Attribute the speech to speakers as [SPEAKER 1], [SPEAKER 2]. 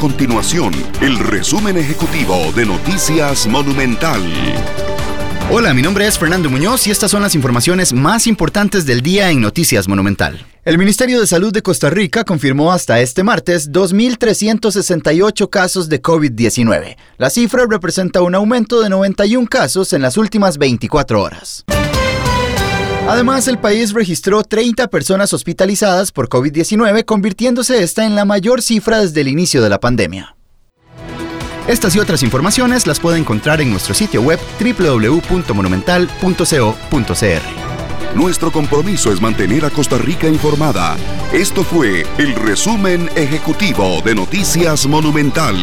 [SPEAKER 1] continuación el resumen ejecutivo de Noticias Monumental.
[SPEAKER 2] Hola, mi nombre es Fernando Muñoz y estas son las informaciones más importantes del día en Noticias Monumental. El Ministerio de Salud de Costa Rica confirmó hasta este martes 2.368 casos de COVID-19. La cifra representa un aumento de 91 casos en las últimas 24 horas. Además, el país registró 30 personas hospitalizadas por COVID-19, convirtiéndose esta en la mayor cifra desde el inicio de la pandemia. Estas y otras informaciones las puede encontrar en nuestro sitio web www.monumental.co.cr.
[SPEAKER 1] Nuestro compromiso es mantener a Costa Rica informada. Esto fue el resumen ejecutivo de Noticias Monumental.